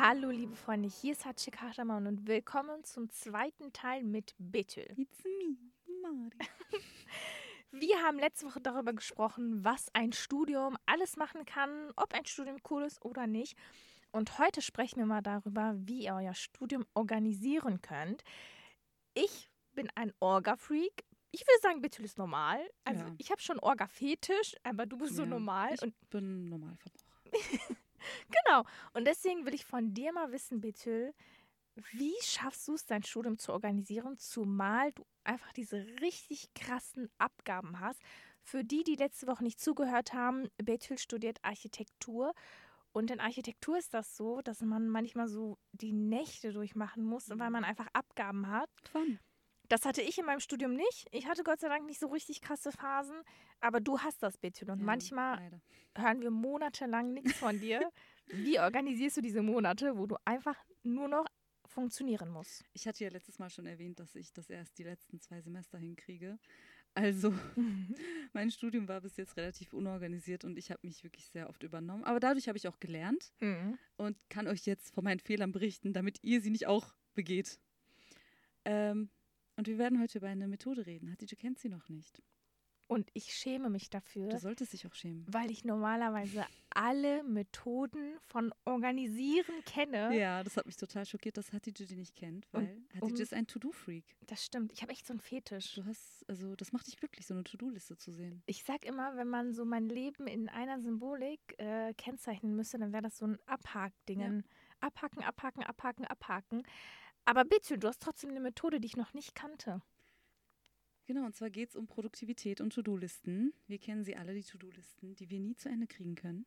Hallo liebe Freunde, hier ist Hatsche Kahraman und willkommen zum zweiten Teil mit Betül. It's me, Mari. Wir haben letzte Woche darüber gesprochen, was ein Studium alles machen kann, ob ein Studium cool ist oder nicht. Und heute sprechen wir mal darüber, wie ihr euer Studium organisieren könnt. Ich bin ein Orga-Freak. Ich würde sagen, Betül ist normal. Also Ja. ich habe schon Orga-Fetisch, aber du bist so Ja, normal. Ich bin Normalverbraucher. Genau. Und deswegen will ich von dir mal wissen, Betül, wie schaffst du es, dein Studium zu organisieren, zumal du einfach diese richtig krassen Abgaben hast? Für die, die letzte Woche nicht zugehört haben, Betül studiert Architektur. Und in Architektur ist das so, dass man manchmal so die Nächte durchmachen muss, weil man einfach Abgaben hat. Fun. Das hatte ich in meinem Studium nicht. Ich hatte Gott sei Dank nicht so richtig krasse Phasen. Aber du hast das, Betül. Und Ja, manchmal leider. hören wir monatelang nichts von dir. Wie organisierst du diese Monate, wo du einfach nur noch funktionieren musst? Ich hatte ja letztes Mal schon erwähnt, dass ich das erst die letzten zwei Semester hinkriege. Also, mein Studium war bis jetzt relativ unorganisiert und ich habe mich wirklich sehr oft übernommen. Aber dadurch habe ich auch gelernt Mhm. und kann euch jetzt von meinen Fehlern berichten, damit ihr sie nicht auch begeht. Ähm, und wir werden heute über eine Methode reden. Hattie, du kennst sie noch nicht. Und ich schäme mich dafür, Du solltest dich auch schämen. weil ich normalerweise alle Methoden von Organisieren kenne. Ja, das hat mich total schockiert, dass Hatice die nicht kennt, Und- weil Hatice und- ist ein To-Do-Freak. Das stimmt. Ich habe echt so einen Fetisch. Du hast, also das macht dich glücklich, so eine To-Do-Liste zu sehen. Ich sag immer, wenn man so mein Leben in einer Symbolik äh, kennzeichnen müsste, dann wäre das so ein Abhakdingen. Abhaken, abhaken, abhaken, abhaken. Aber bitte, du hast trotzdem eine Methode, die ich noch nicht kannte. Genau, und zwar geht es um Produktivität und To-Do-Listen. Wir kennen sie alle, die To-Do-Listen, die wir nie zu Ende kriegen können.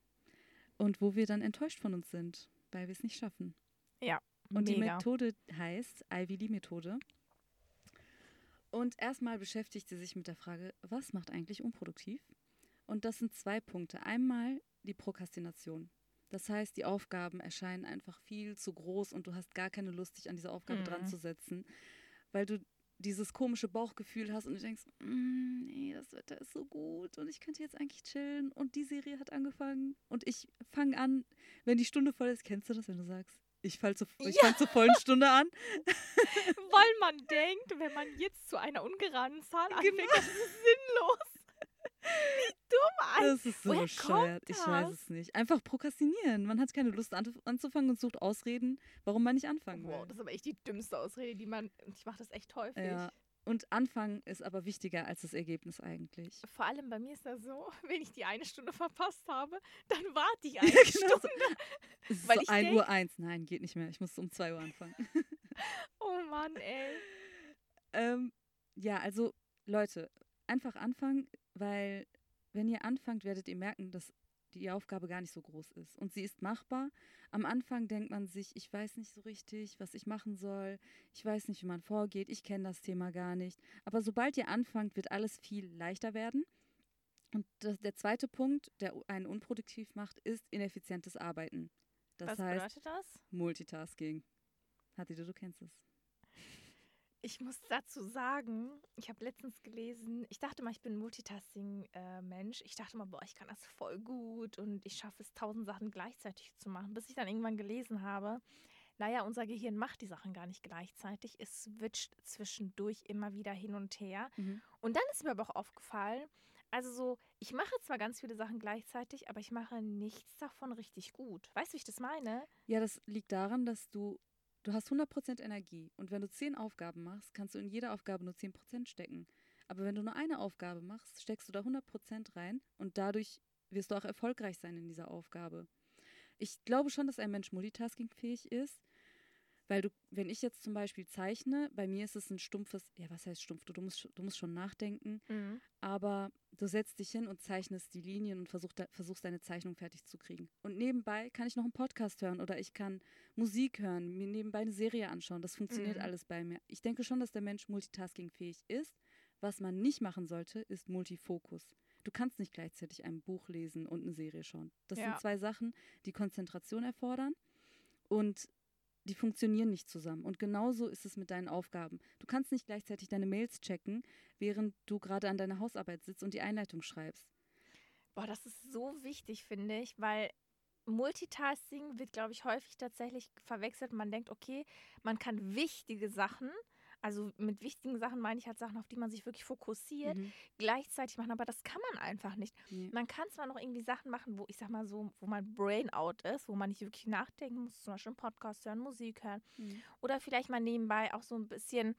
Und wo wir dann enttäuscht von uns sind, weil wir es nicht schaffen. Und die Mega. Methode heißt Ivy Lee Methode. Und erstmal beschäftigt sie sich mit der Frage, was macht eigentlich unproduktiv? Und das sind zwei Punkte. Einmal die Prokrastination. Das heißt, die Aufgaben erscheinen einfach viel zu groß und du hast gar keine Lust, dich an diese Aufgabe Mhm. dran zu setzen, weil du dieses komische Bauchgefühl hast und du denkst, "Mm, nee, das Wetter ist so gut und ich könnte jetzt eigentlich chillen und die Serie hat angefangen und ich fange an, wenn die Stunde voll ist, kennst du das, wenn du sagst, ich fall zu, ich Ja. zur vollen Stunde an? Weil man denkt, wenn man jetzt zu einer ungeraden Zahl anfängt, Genau. das ist sinnlos. Dumm eigentlich. Das ist so woher bescheuert. Ich weiß es nicht. Einfach prokrastinieren. Man hat keine Lust an, anzufangen und sucht Ausreden, warum man nicht anfangen will. Wow, das ist aber echt die dümmste Ausrede, die man. Ich mache das echt häufig. ja. Und anfangen ist aber wichtiger als das Ergebnis eigentlich. Vor allem bei mir ist das so, wenn ich die eine Stunde verpasst habe, dann warte ich eine Ja, genau so. Stunde. Es ist Weil so ich 1 denk- Uhr eins. Nein, geht nicht mehr. Ich muss um 2 Uhr anfangen. Oh Mann, ey. ähm, ja, also Leute, einfach anfangen, weil wenn ihr anfangt, werdet ihr merken, dass die Aufgabe gar nicht so groß ist. Und sie ist machbar. Am Anfang denkt man sich, ich weiß nicht so richtig, was ich machen soll. Ich weiß nicht, wie man vorgeht. Ich kenne das Thema gar nicht. Aber sobald ihr anfangt, wird alles viel leichter werden. Und das, der zweite Punkt, der einen unproduktiv macht, ist ineffizientes Arbeiten. Das Was heißt bedeutet das? Multitasking. Hattie, du kennst es. Ich muss dazu sagen, ich habe letztens gelesen, ich dachte mal, ich bin ein Multitasking-Mensch. ich dachte mal, boah, ich kann das voll gut und ich schaffe es, tausend Sachen gleichzeitig zu machen, bis ich dann irgendwann gelesen habe, naja, unser Gehirn macht die Sachen gar nicht gleichzeitig. Es switcht zwischendurch immer wieder hin und her. Mhm. Und dann ist mir aber auch aufgefallen, also so, ich mache zwar ganz viele Sachen gleichzeitig, aber ich mache nichts davon richtig gut. Weißt du, wie ich das meine? Ja, das liegt daran, dass du, du hast 100% Energie und wenn du 10 Aufgaben machst, kannst du in jede Aufgabe nur 10% stecken. Aber wenn du nur eine Aufgabe machst, steckst du da 100% rein und dadurch wirst du auch erfolgreich sein in dieser Aufgabe. Ich glaube schon, dass ein Mensch multitaskingfähig ist, weil du, wenn ich jetzt zum Beispiel zeichne, bei mir ist es ein stumpfes, ja, was heißt stumpf? Du, du, musst, du musst schon nachdenken, aber du setzt dich hin und zeichnest die Linien und versuch, de, versuchst deine Zeichnung fertig zu kriegen. Und nebenbei kann ich noch einen Podcast hören oder ich kann Musik hören, mir nebenbei eine Serie anschauen. Das funktioniert Mhm. alles bei mir. Ich denke schon, dass der Mensch multitaskingfähig ist. Was man nicht machen sollte, ist Multifokus. Du kannst nicht gleichzeitig ein Buch lesen und eine Serie schauen. Das Ja. sind zwei Sachen, die Konzentration erfordern und die funktionieren nicht zusammen. Und genauso ist es mit deinen Aufgaben. Du kannst nicht gleichzeitig deine Mails checken, während du gerade an deiner Hausarbeit sitzt und die Einleitung schreibst. Boah, das ist so wichtig, finde ich, weil Multitasking wird, glaube ich, häufig tatsächlich verwechselt. Man denkt, okay, man kann wichtige Sachen, also mit wichtigen Sachen meine ich halt Sachen, auf die man sich wirklich fokussiert, Mhm. gleichzeitig machen, aber das kann man einfach nicht. Nee. Man kann zwar noch irgendwie Sachen machen, wo ich sag mal so, wo mein Brain out ist, wo man nicht wirklich nachdenken muss, zum Beispiel einen Podcast hören, Musik hören Mhm. oder vielleicht mal nebenbei auch so ein bisschen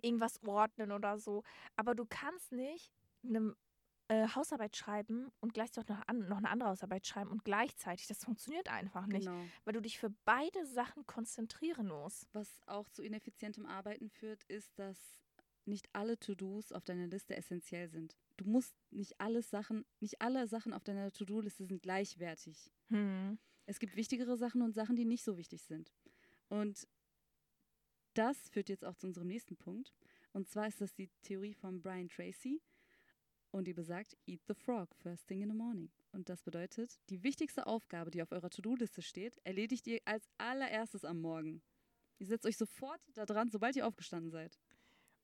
irgendwas ordnen oder so. Aber du kannst nicht eine äh, Hausarbeit schreiben und gleichzeitig noch, an, noch eine andere Hausarbeit schreiben und gleichzeitig. Das funktioniert einfach nicht, Genau. weil du dich für beide Sachen konzentrieren musst. Was auch zu ineffizientem Arbeiten führt, ist, dass nicht alle To-Dos auf deiner Liste essentiell sind. Du musst nicht alles Sachen, nicht alle Sachen auf deiner To-Do-Liste sind gleichwertig. Hm. Es gibt wichtigere Sachen und Sachen, die nicht so wichtig sind. Und das führt jetzt auch zu unserem nächsten Punkt. Und zwar ist das die Theorie von Brian Tracy. Und die besagt, eat the frog first thing in the morning. Und das bedeutet, die wichtigste Aufgabe, die auf eurer To-Do-Liste steht, erledigt ihr als allererstes am Morgen. Ihr setzt euch sofort da dran, sobald ihr aufgestanden seid.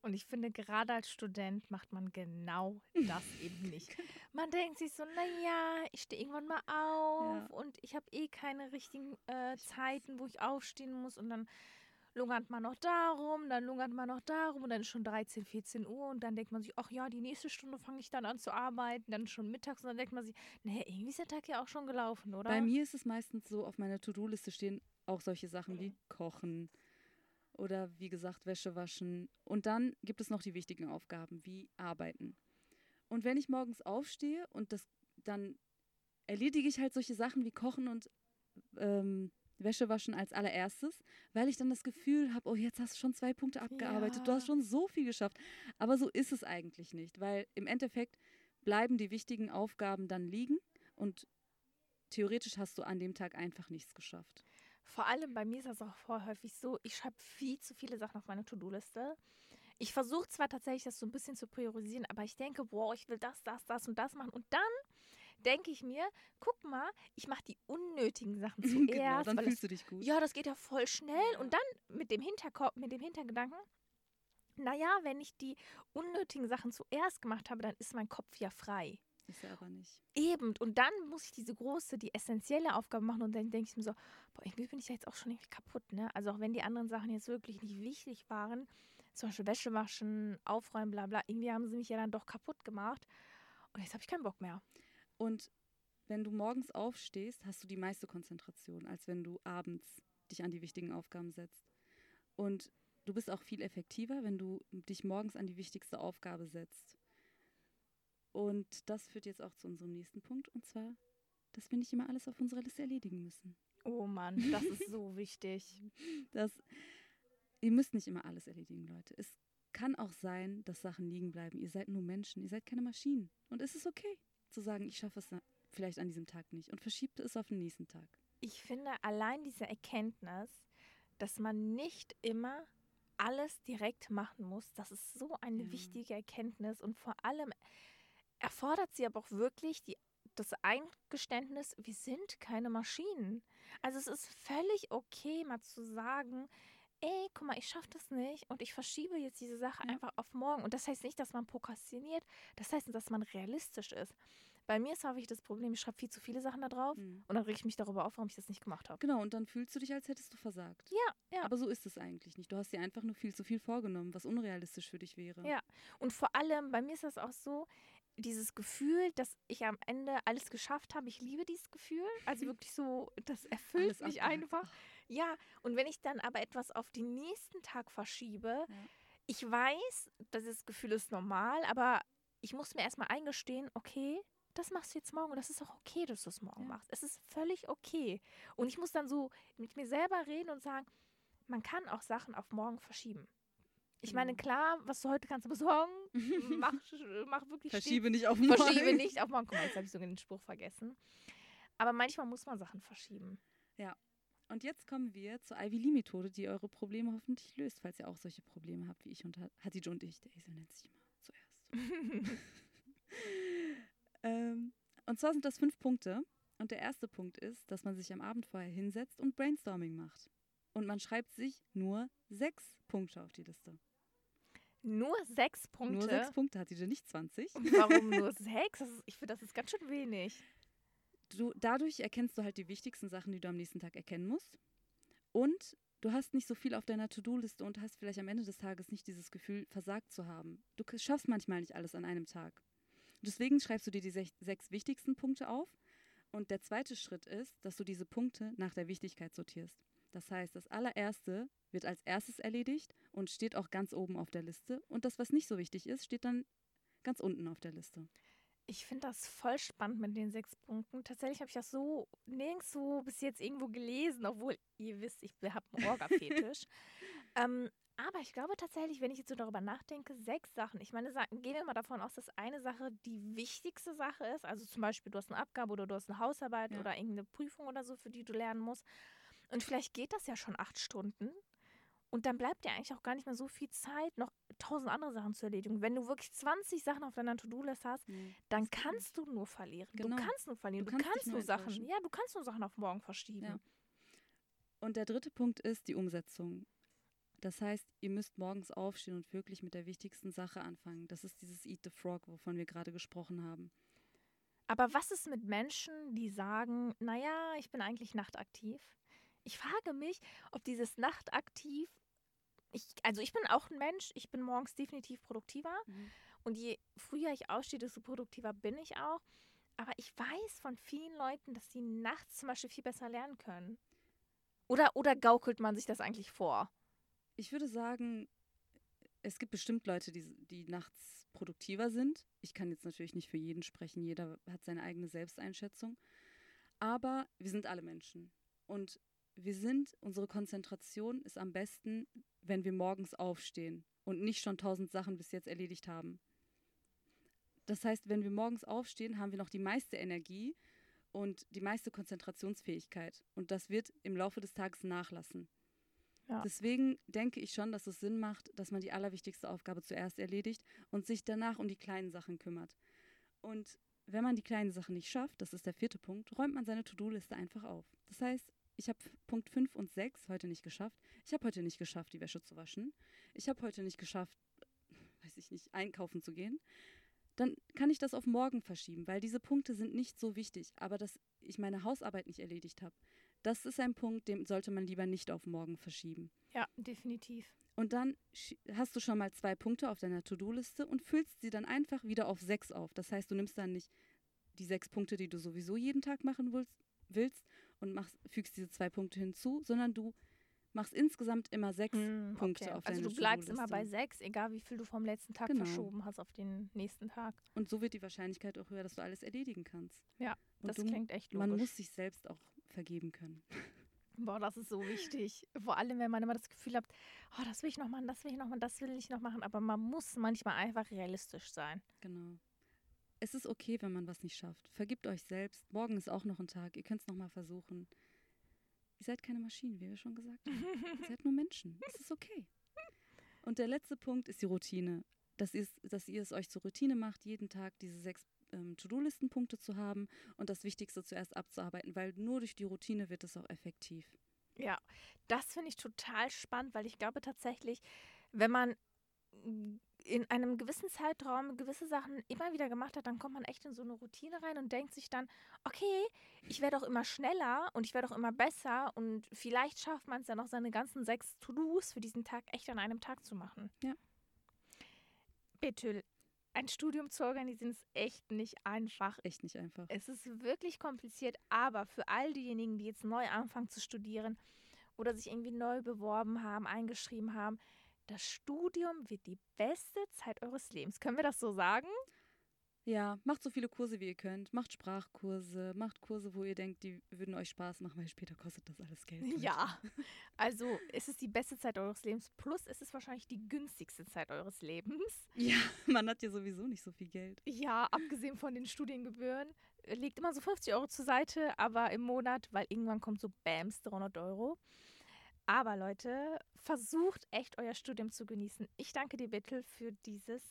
Und ich finde, gerade als Student macht man genau das eben nicht. Man denkt sich so, naja, ich stehe irgendwann mal auf Ja. und ich habe eh keine richtigen äh, Zeiten, wo ich aufstehen muss und dann lungert man noch darum, dann lungert man noch darum und dann ist schon 13, 14 Uhr und dann denkt man sich, ach ja, die nächste Stunde fange ich dann an zu arbeiten, dann schon mittags und dann denkt man sich, naja, irgendwie ist der Tag ja auch schon gelaufen, oder? Bei mir ist es meistens so, auf meiner To-Do-Liste stehen auch solche Sachen wie Kochen oder wie gesagt Wäsche waschen. Und dann gibt es noch die wichtigen Aufgaben wie Arbeiten. Und wenn ich morgens aufstehe und das dann erledige ich halt solche Sachen wie Kochen und ähm, Wäsche waschen als allererstes, weil ich dann das Gefühl habe, oh, jetzt hast du schon zwei Punkte abgearbeitet, du hast Ja. schon so viel geschafft. Aber so ist es eigentlich nicht, weil im Endeffekt bleiben die wichtigen Aufgaben dann liegen und theoretisch hast du an dem Tag einfach nichts geschafft. Vor allem bei mir ist das auch voll häufig so, ich schreibe viel zu viele Sachen auf meine To-Do-Liste. Ich versuche zwar tatsächlich, das so ein bisschen zu priorisieren, aber ich denke, boah, ich will das, das, das und das machen. Und dann denke ich mir, guck mal, ich mache die unnötigen Sachen zuerst. genau, dann fühlst das, du dich gut. ja, das geht ja voll schnell. Ja. Und dann mit dem Hinterkopf, mit dem Hintergedanken, naja, wenn ich die unnötigen Sachen zuerst gemacht habe, dann ist mein Kopf ja frei. Ist er aber nicht. Eben, und dann muss ich diese große, die essentielle Aufgabe machen und dann denke ich mir so, boah, irgendwie bin ich ja jetzt auch schon irgendwie kaputt, ne? Also auch wenn die anderen Sachen jetzt wirklich nicht wichtig waren, zum Beispiel Wäsche waschen, aufräumen, bla bla, irgendwie haben sie mich ja dann doch kaputt gemacht und jetzt habe ich keinen Bock mehr. Und wenn du morgens aufstehst, hast du die meiste Konzentration, als wenn du abends dich an die wichtigen Aufgaben setzt. Und du bist auch viel effektiver, wenn du dich morgens an die wichtigste Aufgabe setzt. Und das führt jetzt auch zu unserem nächsten Punkt, und zwar, dass wir nicht immer alles auf unserer Liste erledigen müssen. Oh Mann, das ist so wichtig. Das, ihr müsst nicht immer alles erledigen, Leute. Es kann auch sein, dass Sachen liegen bleiben. Ihr seid nur Menschen, ihr seid keine Maschinen. Und es ist okay zu sagen, ich schaffe es vielleicht an diesem Tag nicht und verschiebt es auf den nächsten Tag. Ich finde allein diese Erkenntnis, dass man nicht immer alles direkt machen muss, das ist so eine Ja. wichtige Erkenntnis und vor allem erfordert sie aber auch wirklich die, das Eingeständnis, wir sind keine Maschinen. Also es ist völlig okay, mal zu sagen, ey, guck mal, ich schaffe das nicht und ich verschiebe jetzt diese Sache Ja. einfach auf morgen. Und das heißt nicht, dass man prokrastiniert, das heißt, dass man realistisch ist. Bei mir ist häufig das Problem, ich schreibe viel zu viele Sachen da drauf Mhm. und dann reg ich mich darüber auf, warum ich das nicht gemacht habe. Genau, und dann fühlst du dich, als hättest du versagt. Ja, ja. Aber so ist es eigentlich nicht. Du hast dir einfach nur viel zu viel vorgenommen, was unrealistisch für dich wäre. Ja. Und vor allem, bei mir ist das auch so, dieses Gefühl, dass ich am Ende alles geschafft habe. Ich liebe dieses Gefühl. Also wirklich so, das erfüllt mich einfach. Ja, und wenn ich dann aber etwas auf den nächsten Tag verschiebe, Ja. ich weiß, dieses Gefühl ist normal, aber ich muss mir erstmal eingestehen, okay, das machst du jetzt morgen und das ist auch okay, dass du es morgen Ja. machst. Es ist völlig okay. Und ich muss dann so mit mir selber reden und sagen, man kann auch Sachen auf morgen verschieben. Ich meine, Genau. klar, was du heute kannst besorgen, mach, mach wirklich Verschiebe nicht auf morgen. verschiebe nicht auf morgen. Guck mal, jetzt habe ich sogar den Spruch vergessen. Aber manchmal muss man Sachen verschieben. Und jetzt kommen wir zur Ivy Lee Methode, die eure Probleme hoffentlich löst, falls ihr auch solche Probleme habt wie ich und Hatice und ich. Der Esel nennt sich immer zuerst. ähm, und zwar sind das fünf Punkte. Und der erste Punkt ist, dass man sich am Abend vorher hinsetzt und Brainstorming macht. Und man schreibt sich nur sechs Punkte auf die Liste. Nur sechs Punkte. Nur sechs Punkte, Hatice, nicht 20. Warum nur sechs? Das ist, ich finde, das ist ganz schön wenig. du, dadurch erkennst du halt die wichtigsten Sachen, die du am nächsten Tag erkennen musst. Und du hast nicht so viel auf deiner To-Do-Liste und hast vielleicht am Ende des Tages nicht dieses Gefühl, versagt zu haben. Du schaffst manchmal nicht alles an einem Tag. Deswegen schreibst du dir die sech, sechs wichtigsten Punkte auf. Und der zweite Schritt ist, dass du diese Punkte nach der Wichtigkeit sortierst. Das heißt, das allererste wird als erstes erledigt und steht auch ganz oben auf der Liste. Und das, was nicht so wichtig ist, steht dann ganz unten auf der Liste. Ich finde das voll spannend mit den sechs Punkten. Tatsächlich habe ich das so nirgendwo bis jetzt irgendwo gelesen, obwohl ihr wisst, ich habe einen Orga-Fetisch. ähm, aber ich glaube tatsächlich, wenn ich jetzt so darüber nachdenke, sechs Sachen. Ich meine, gehen wir mal davon aus, dass eine Sache die wichtigste Sache ist. Also zum Beispiel, du hast eine Abgabe oder du hast eine Hausarbeit ja. oder irgendeine Prüfung oder so, für die du lernen musst. Und vielleicht geht das ja schon acht Stunden. Und dann bleibt dir eigentlich auch gar nicht mehr so viel Zeit, noch tausend andere Sachen zu erledigen. Wenn du wirklich 20 Sachen auf deiner To-Do-List hast, nee, dann kannst du nur verlieren. Genau. Du kannst nur verlieren. Du, du kannst, kannst nur Sachen. Ja, du kannst nur Sachen auf morgen verschieben. Ja. Und der dritte Punkt ist die Umsetzung. Das heißt, ihr müsst morgens aufstehen und wirklich mit der wichtigsten Sache anfangen. Das ist dieses Eat the Frog, wovon wir gerade gesprochen haben. Aber was ist mit Menschen, die sagen, naja, ich bin eigentlich nachtaktiv? Ich frage mich, ob dieses Nachtaktiv ich, also ich bin auch ein Mensch, ich bin morgens definitiv produktiver. Mhm. Und je früher ich ausstehe, desto produktiver bin ich auch. Aber ich weiß von vielen Leuten, dass sie nachts zum Beispiel viel besser lernen können. Oder, oder gaukelt man sich das eigentlich vor? Ich würde sagen, es gibt bestimmt Leute, die, die nachts produktiver sind. Ich kann jetzt natürlich nicht für jeden sprechen, jeder hat seine eigene Selbsteinschätzung. Aber wir sind alle Menschen. Und wir sind, unsere Konzentration ist am besten, wenn wir morgens aufstehen und nicht schon tausend Sachen bis jetzt erledigt haben. Das heißt, wenn wir morgens aufstehen, haben wir noch die meiste Energie und die meiste Konzentrationsfähigkeit. Und das wird im Laufe des Tages nachlassen. Ja. Deswegen denke ich schon, dass es Sinn macht, dass man die allerwichtigste Aufgabe zuerst erledigt und sich danach um die kleinen Sachen kümmert. Und wenn man die kleinen Sachen nicht schafft, das ist der vierte Punkt, räumt man seine To-Do-Liste einfach auf. Das heißt, ich habe Punkt 5 und 6 heute nicht geschafft. Ich habe heute nicht geschafft, die Wäsche zu waschen. Ich habe heute nicht geschafft, weiß ich nicht, einkaufen zu gehen. Dann kann ich das auf morgen verschieben, weil diese Punkte sind nicht so wichtig. Aber dass ich meine Hausarbeit nicht erledigt habe, das ist ein Punkt, den sollte man lieber nicht auf morgen verschieben. Ja, definitiv. Und dann hast du schon mal zwei Punkte auf deiner To-Do-Liste und füllst sie dann einfach wieder auf sechs auf. Das heißt, du nimmst dann nicht die sechs Punkte, die du sowieso jeden Tag machen willst, willst und machst, fügst diese zwei Punkte hinzu, sondern du machst insgesamt immer sechs hm, Punkte okay. auf Also du bleibst immer bei sechs, egal wie viel du vom letzten Tag genau. verschoben hast auf den nächsten Tag. Und so wird die Wahrscheinlichkeit auch höher, dass du alles erledigen kannst. Ja, und das du, klingt echt logisch. Man muss sich selbst auch vergeben können. Boah, das ist so wichtig. Vor allem, wenn man immer das Gefühl hat, oh, das will ich noch machen, das will ich noch machen, das will ich noch machen. Aber man muss manchmal einfach realistisch sein. Genau. Es ist okay, wenn man was nicht schafft. Vergibt euch selbst. Morgen ist auch noch ein Tag. Ihr könnt es nochmal versuchen. Ihr seid keine Maschinen, wie wir schon gesagt haben. ihr seid nur Menschen. Es ist okay. Und der letzte Punkt ist die Routine. Dass, dass ihr es euch zur Routine macht, jeden Tag diese sechs ähm, To-Do-Listenpunkte zu haben und das Wichtigste zuerst abzuarbeiten, weil nur durch die Routine wird es auch effektiv. Ja, das finde ich total spannend, weil ich glaube tatsächlich, wenn man in einem gewissen Zeitraum gewisse Sachen immer wieder gemacht hat, dann kommt man echt in so eine Routine rein und denkt sich dann, okay, ich werde auch immer schneller und ich werde auch immer besser und vielleicht schafft man es ja noch seine ganzen sechs To-Dos für diesen Tag echt an einem Tag zu machen. Ja. Betül, ein Studium zu organisieren ist echt nicht einfach. Echt nicht einfach. Es ist wirklich kompliziert, aber für all diejenigen, die jetzt neu anfangen zu studieren oder sich irgendwie neu beworben haben, eingeschrieben haben, das Studium wird die beste Zeit eures Lebens. Können wir das so sagen? Ja, macht so viele Kurse, wie ihr könnt. Macht Sprachkurse, macht Kurse, wo ihr denkt, die würden euch Spaß machen, weil später kostet das alles Geld. Ja, also es ist die beste Zeit eures Lebens, plus es ist wahrscheinlich die günstigste Zeit eures Lebens. Ja, man hat ja sowieso nicht so viel Geld. Ja, abgesehen von den Studiengebühren. Legt immer so 50 Euro zur Seite, aber im Monat, weil irgendwann kommt so BAMS 300 Euro. Aber Leute, versucht echt euer Studium zu genießen. Ich danke dir, Bittel, für dieses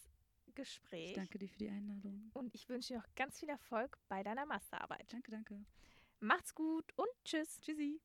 Gespräch. Ich danke dir für die Einladung. Und ich wünsche dir noch ganz viel Erfolg bei deiner Masterarbeit. Danke, danke. Macht's gut und tschüss. Tschüssi.